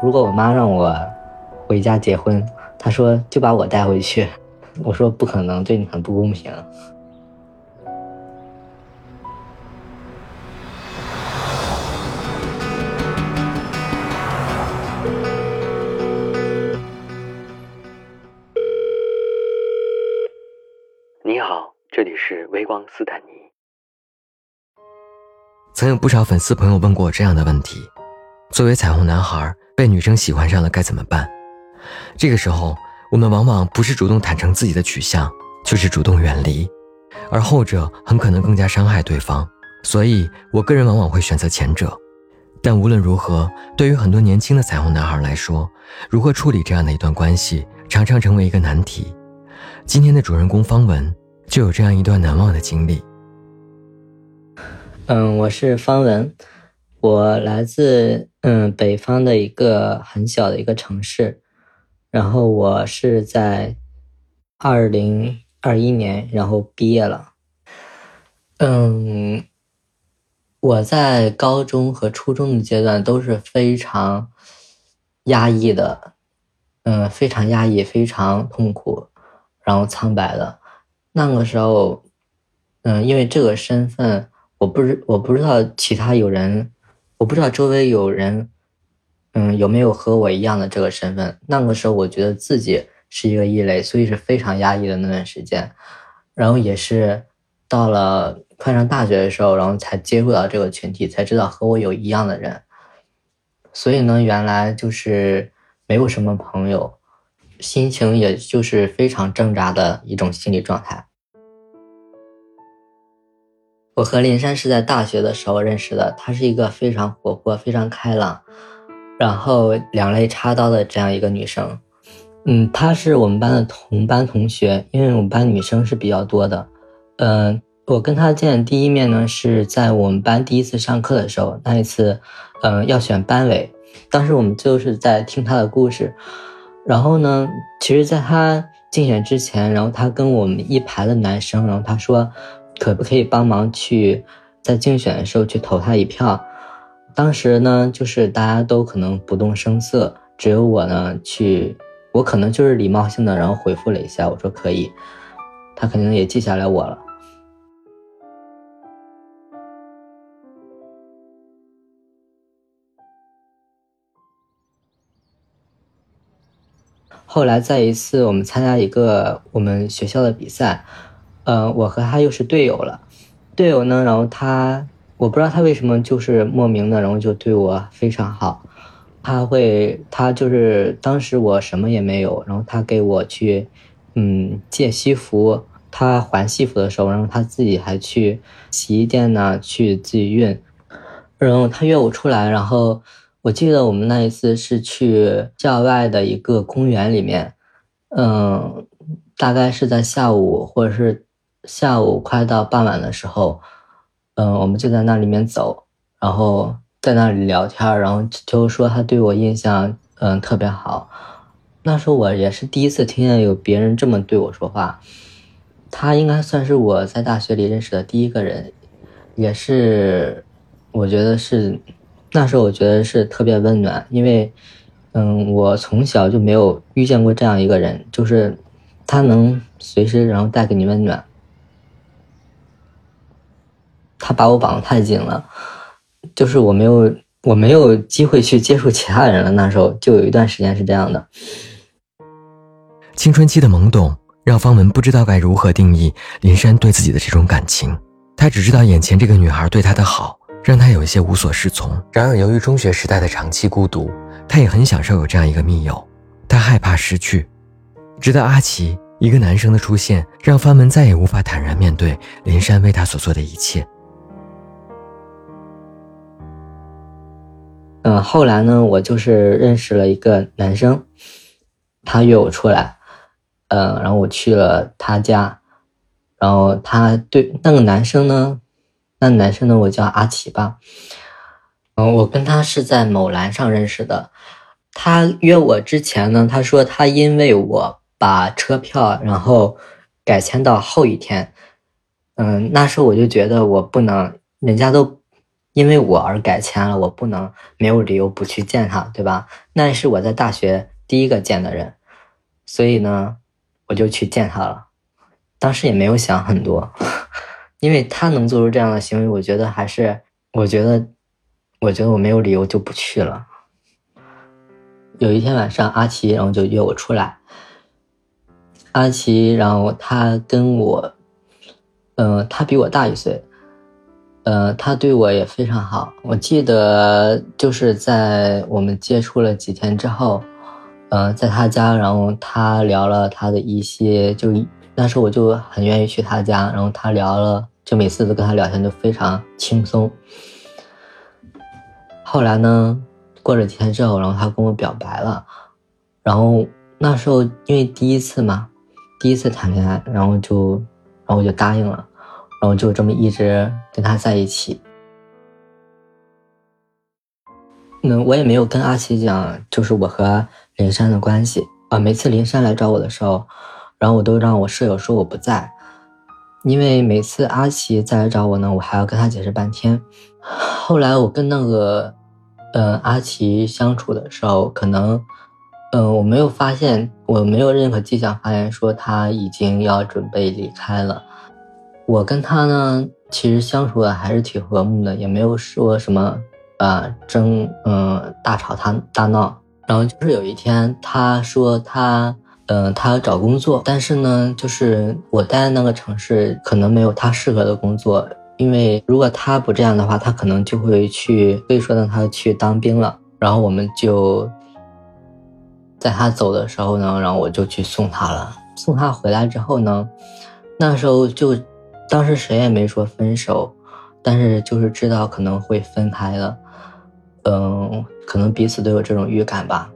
如果我妈让我回家结婚，她说就把我带回去。我说不可能，对你很不公平。你好，这里是微光斯坦尼。曾有不少粉丝朋友问过我这样的问题：作为彩虹男孩，被女生喜欢上了该怎么办？这个时候，我们往往不是主动坦诚自己的取向，就是主动远离，而后者很可能更加伤害对方。所以，我个人往往会选择前者。但无论如何，对于很多年轻的彩虹男孩来说，如何处理这样的一段关系，常常成为一个难题。今天的主人公方文就有这样一段难忘的经历。嗯，我是方文，我来自嗯北方的一个很小的一个城市，然后我是在二零二一年然后毕业了。嗯，我在高中和初中的阶段都是非常压抑的，嗯，非常压抑，非常痛苦，然后苍白的。那个时候，嗯，因为这个身份。我不知我不知道其他有人，我不知道周围有人，嗯，有没有和我一样的这个身份？那个时候我觉得自己是一个异类，所以是非常压抑的那段时间。然后也是到了快上大学的时候，然后才接触到这个群体，才知道和我有一样的人。所以呢，原来就是没有什么朋友，心情也就是非常挣扎的一种心理状态。我和林珊是在大学的时候认识的，她是一个非常活泼、非常开朗，然后两肋插刀的这样一个女生。嗯，她是我们班的同班同学，因为我们班女生是比较多的。嗯，我跟她见第一面呢是在我们班第一次上课的时候，那一次，嗯，要选班委，当时我们就是在听她的故事。然后呢，其实，在她竞选之前，然后她跟我们一排的男生，然后她说。可不可以帮忙去在竞选的时候去投他一票？当时呢，就是大家都可能不动声色，只有我呢去，我可能就是礼貌性的，然后回复了一下，我说可以。他肯定也记下来我了。后来在一次我们参加一个我们学校的比赛。呃，我和他又是队友了，队友呢，然后他，我不知道他为什么就是莫名的，然后就对我非常好，他会，他就是当时我什么也没有，然后他给我去，嗯，借西服，他还西服的时候，然后他自己还去洗衣店呢，去自己熨，然后他约我出来，然后我记得我们那一次是去校外的一个公园里面，嗯，大概是在下午或者是。下午快到傍晚的时候，嗯，我们就在那里面走，然后在那里聊天，然后就说他对我印象嗯特别好。那时候我也是第一次听见有别人这么对我说话。他应该算是我在大学里认识的第一个人，也是我觉得是那时候我觉得是特别温暖，因为嗯我从小就没有遇见过这样一个人，就是他能随时然后带给你温暖。他把我绑得太紧了，就是我没有我没有机会去接触其他人了。那时候就有一段时间是这样的。青春期的懵懂让方文不知道该如何定义林珊对自己的这种感情，他只知道眼前这个女孩对他的好让他有一些无所适从。然而由于中学时代的长期孤独，他也很享受有这样一个密友，他害怕失去。直到阿奇一个男生的出现，让方文再也无法坦然面对林珊为他所做的一切。后来呢，我就是认识了一个男生，他约我出来，嗯，然后我去了他家，然后他对那个男生呢，那男生呢，我叫阿奇吧，嗯，我跟他是在某蓝上认识的，他约我之前呢，他说他因为我把车票然后改签到后一天，嗯，那时候我就觉得我不能，人家都。因为我而改签了，我不能没有理由不去见他，对吧？那是我在大学第一个见的人，所以呢，我就去见他了。当时也没有想很多，因为他能做出这样的行为，我觉得还是，我觉得，我觉得我没有理由就不去了。有一天晚上，阿奇然后就约我出来。阿奇，然后他跟我，嗯，他比我大一岁。呃，他对我也非常好。我记得就是在我们接触了几天之后，呃，在他家，然后他聊了他的一些，就那时候我就很愿意去他家，然后他聊了，就每次都跟他聊天就非常轻松。后来呢，过了几天之后，然后他跟我表白了，然后那时候因为第一次嘛，第一次谈恋爱，然后就，然后我就答应了。然后就这么一直跟他在一起。那，我也没有跟阿奇讲，就是我和林珊的关系啊。每次林珊来找我的时候，然后我都让我舍友说我不在，因为每次阿奇再来找我呢，我还要跟他解释半天。后来我跟那个，嗯，阿奇相处的时候，可能，嗯，我没有发现，我没有任何迹象发现说他已经要准备离开了。我跟他呢，其实相处的还是挺和睦的，也没有说什么，呃，争，嗯，大吵他大闹。然后就是有一天，他说他，嗯，他要找工作，但是呢，就是我待的那个城市可能没有他适合的工作，因为如果他不这样的话，他可能就会去，所以说呢，他去当兵了。然后我们就在他走的时候呢，然后我就去送他了。送他回来之后呢，那时候就。当时谁也没说分手，但是就是知道可能会分开了，嗯，可能彼此都有这种预感吧。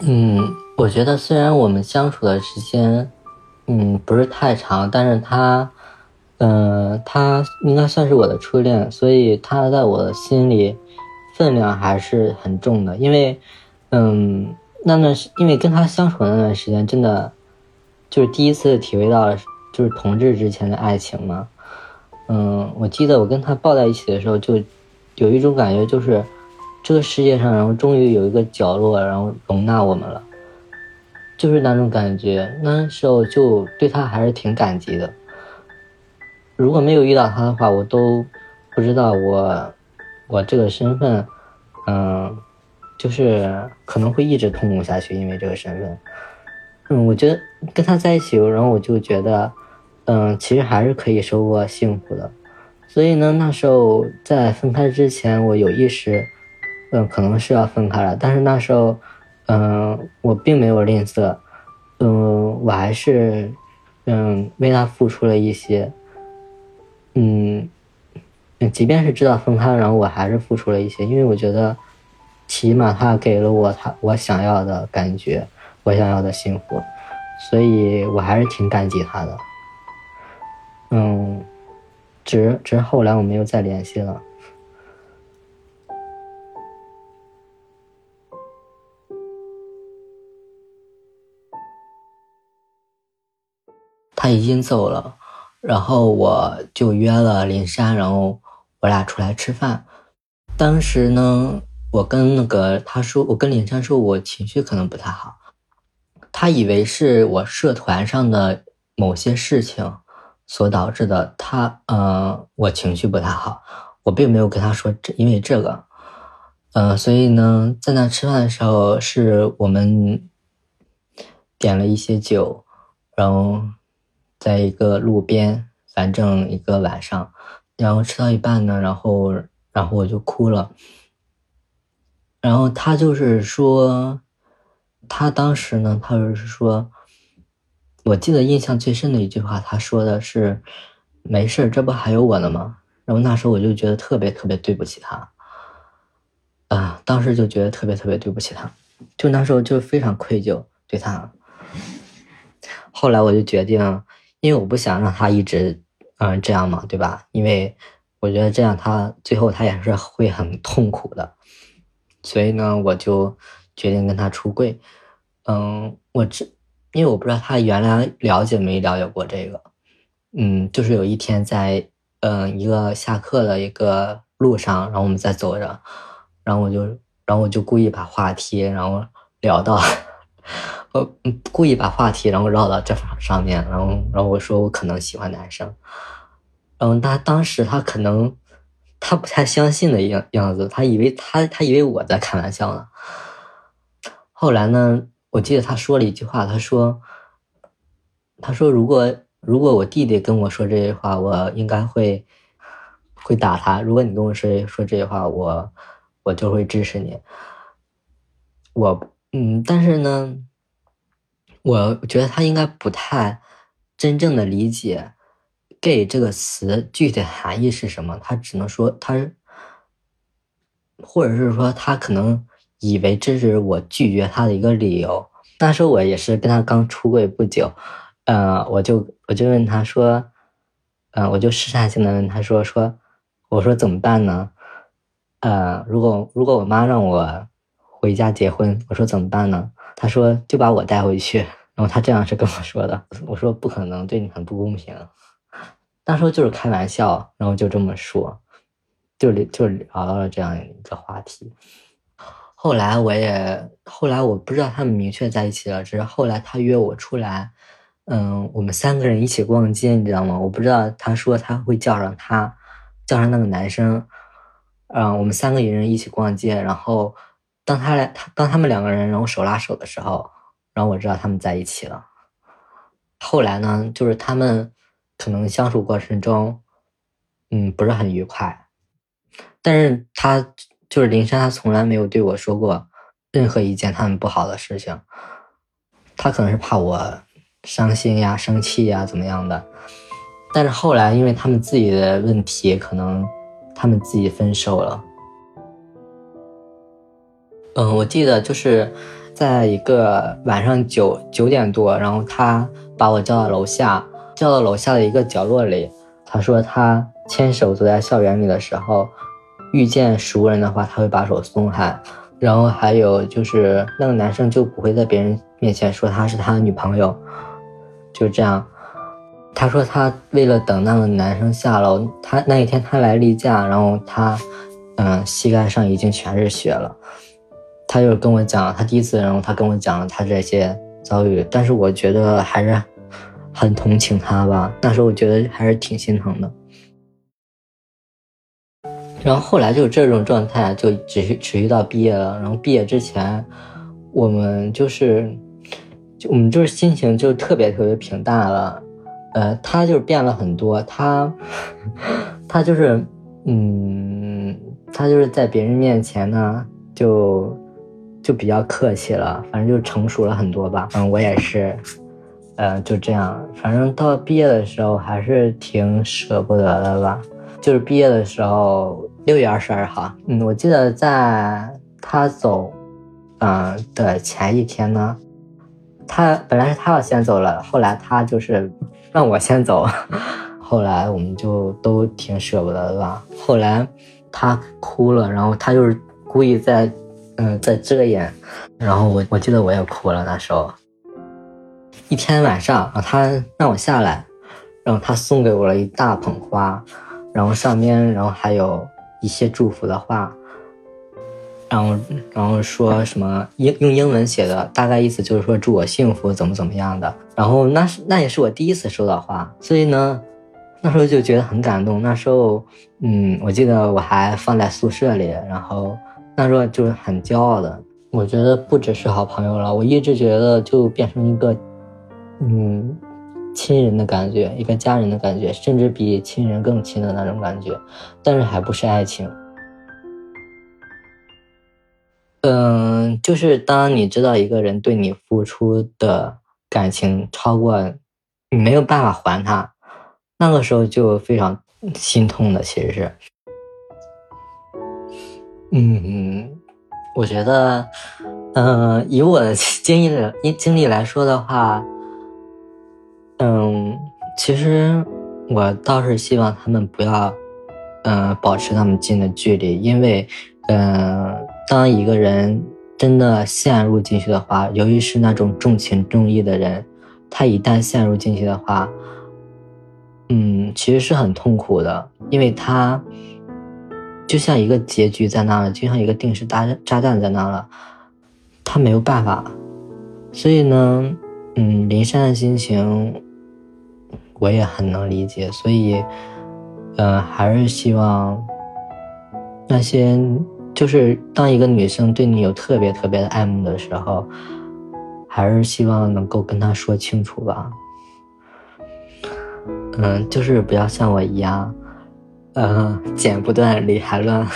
嗯，我觉得虽然我们相处的时间，嗯，不是太长，但是他。嗯，他应该算是我的初恋，所以他在我心里分量还是很重的。因为，嗯，那段时因为跟他相处的那段时间，真的就是第一次体会到就是同志之前的爱情嘛。嗯，我记得我跟他抱在一起的时候，就有一种感觉，就是这个世界上，然后终于有一个角落，然后容纳我们了，就是那种感觉。那时候就对他还是挺感激的。如果没有遇到他的话，我都不知道我我这个身份，嗯，就是可能会一直痛苦下去，因为这个身份。嗯，我觉得跟他在一起，然后我就觉得，嗯，其实还是可以收获幸福的。所以呢，那时候在分开之前，我有意识，嗯，可能是要分开了，但是那时候，嗯，我并没有吝啬，嗯，我还是，嗯，为他付出了一些。嗯，即便是知道分开，然后我还是付出了一些，因为我觉得，起码他给了我他我想要的感觉，我想要的幸福，所以我还是挺感激他的。嗯，只只是后来我没有再联系了。他已经走了。然后我就约了林珊，然后我俩出来吃饭。当时呢，我跟那个他说，我跟林珊说，我情绪可能不太好。他以为是我社团上的某些事情所导致的。他，呃，我情绪不太好，我并没有跟他说这，因为这个，嗯，所以呢，在那吃饭的时候，是我们点了一些酒，然后。在一个路边，反正一个晚上，然后吃到一半呢，然后，然后我就哭了。然后他就是说，他当时呢，他就是说，我记得印象最深的一句话，他说的是：“没事，这不还有我呢吗？”然后那时候我就觉得特别特别对不起他，啊，当时就觉得特别特别对不起他，就那时候就非常愧疚对他。后来我就决定。因为我不想让他一直，嗯，这样嘛，对吧？因为我觉得这样他最后他也是会很痛苦的，所以呢，我就决定跟他出柜。嗯，我这因为我不知道他原来了解没了解过这个。嗯，就是有一天在嗯一个下课的一个路上，然后我们在走着，然后我就然后我就故意把话题然后聊到，我故意把话题然后绕到这上面，然后然后我说我可能喜欢男生，然后他当时他可能他不太相信的样样子，他以为他他以为我在开玩笑呢。后来呢，我记得他说了一句话，他说他说如果。如果我弟弟跟我说这些话，我应该会会打他。如果你跟我说说这些话，我我就会支持你。我嗯，但是呢，我觉得他应该不太真正的理解 “gay” 这个词具体含义是什么。他只能说他，或者是说他可能以为这是我拒绝他的一个理由。那时候我也是跟他刚出柜不久。嗯，我就我就问他说，嗯，我就试探性的问他说说，我说怎么办呢？呃，如果如果我妈让我回家结婚，我说怎么办呢？他说就把我带回去。然后他这样是跟我说的，我说不可能，对你很不公平。那时候就是开玩笑，然后就这么说，就就聊到了这样一个话题。后来我也后来我不知道他们明确在一起了，只是后来他约我出来。嗯，我们三个人一起逛街，你知道吗？我不知道，他说他会叫上他，叫上那个男生，嗯，我们三个人一起逛街。然后，当他俩，他当他们两个人然后手拉手的时候，然后我知道他们在一起了。后来呢，就是他们可能相处过程中，嗯，不是很愉快，但是他就是林珊，他从来没有对我说过任何一件他们不好的事情，他可能是怕我。伤心呀，生气呀，怎么样的？但是后来，因为他们自己的问题，可能他们自己分手了。嗯，我记得就是在一个晚上九九点多，然后他把我叫到楼下，叫到楼下的一个角落里。他说他牵手走在校园里的时候，遇见熟人的话，他会把手松开。然后还有就是那个男生就不会在别人面前说他是他的女朋友。就这样，他说他为了等那个男生下楼，他那一天他来例假，然后他，嗯，膝盖上已经全是血了。他就跟我讲，他第一次，然后他跟我讲了他这些遭遇，但是我觉得还是很同情他吧。那时候我觉得还是挺心疼的。然后后来就这种状态就持续持续到毕业了。然后毕业之前，我们就是。我们就是心情就特别特别平淡了，呃，他就是变了很多，他，他就是，嗯，他就是在别人面前呢，就，就比较客气了，反正就成熟了很多吧。嗯，我也是，呃，就这样，反正到毕业的时候还是挺舍不得的吧。就是毕业的时候，六月二十二号，嗯，我记得在他走，嗯的前一天呢。他本来是他要先走了，后来他就是让我先走，后来我们就都挺舍不得的吧。后来他哭了，然后他就是故意在嗯在遮掩，然后我我记得我也哭了那时候。一天晚上啊，他让我下来，然后他送给我了一大捧花，然后上面然后还有一些祝福的话。然后，然后说什么英用英文写的，大概意思就是说祝我幸福，怎么怎么样的。然后那是那也是我第一次收到花，所以呢，那时候就觉得很感动。那时候，嗯，我记得我还放在宿舍里，然后那时候就是很骄傲的。我觉得不只是好朋友了，我一直觉得就变成一个，嗯，亲人的感觉，一个家人的感觉，甚至比亲人更亲的那种感觉，但是还不是爱情。嗯，就是当你知道一个人对你付出的感情超过你没有办法还他，那个时候就非常心痛的。其实是，嗯嗯，我觉得，嗯，以我的经历的经历来说的话，嗯，其实我倒是希望他们不要，嗯，保持那么近的距离，因为，嗯。当一个人真的陷入进去的话，由于是那种重情重义的人，他一旦陷入进去的话，嗯，其实是很痛苦的，因为他就像一个结局在那了，就像一个定时炸炸弹在那了，他没有办法。所以呢，嗯，林珊的心情我也很能理解，所以，嗯，还是希望那些。就是当一个女生对你有特别特别的爱慕的时候，还是希望能够跟她说清楚吧。嗯，就是不要像我一样，嗯，剪不断理还乱。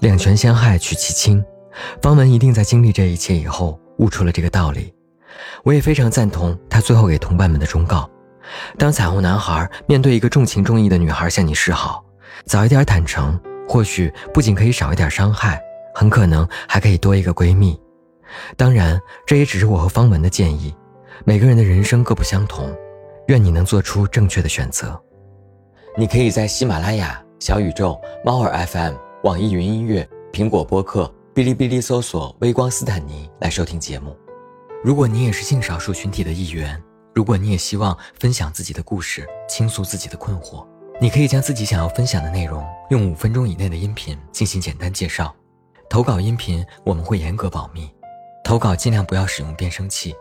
两全相害取其轻，方文一定在经历这一切以后悟出了这个道理。我也非常赞同他最后给同伴们的忠告。当彩虹男孩面对一个重情重义的女孩向你示好，早一点坦诚，或许不仅可以少一点伤害，很可能还可以多一个闺蜜。当然，这也只是我和方文的建议。每个人的人生各不相同，愿你能做出正确的选择。你可以在喜马拉雅、小宇宙、猫耳 FM、网易云音乐、苹果播客、哔哩哔哩搜索“微光斯坦尼”来收听节目。如果你也是性少数群体的一员。如果你也希望分享自己的故事，倾诉自己的困惑，你可以将自己想要分享的内容用五分钟以内的音频进行简单介绍。投稿音频我们会严格保密，投稿尽量不要使用变声器。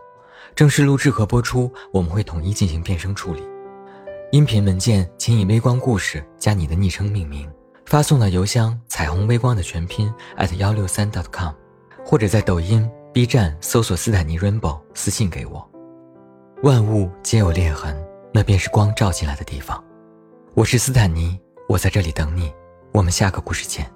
正式录制和播出我们会统一进行变声处理。音频文件请以“微光故事”加你的昵称命名，发送到邮箱“彩虹微光”的全拼幺六三 .com，或者在抖音、B 站搜索斯坦尼 Rainbow 私信给我。万物皆有裂痕，那便是光照进来的地方。我是斯坦尼，我在这里等你。我们下个故事见。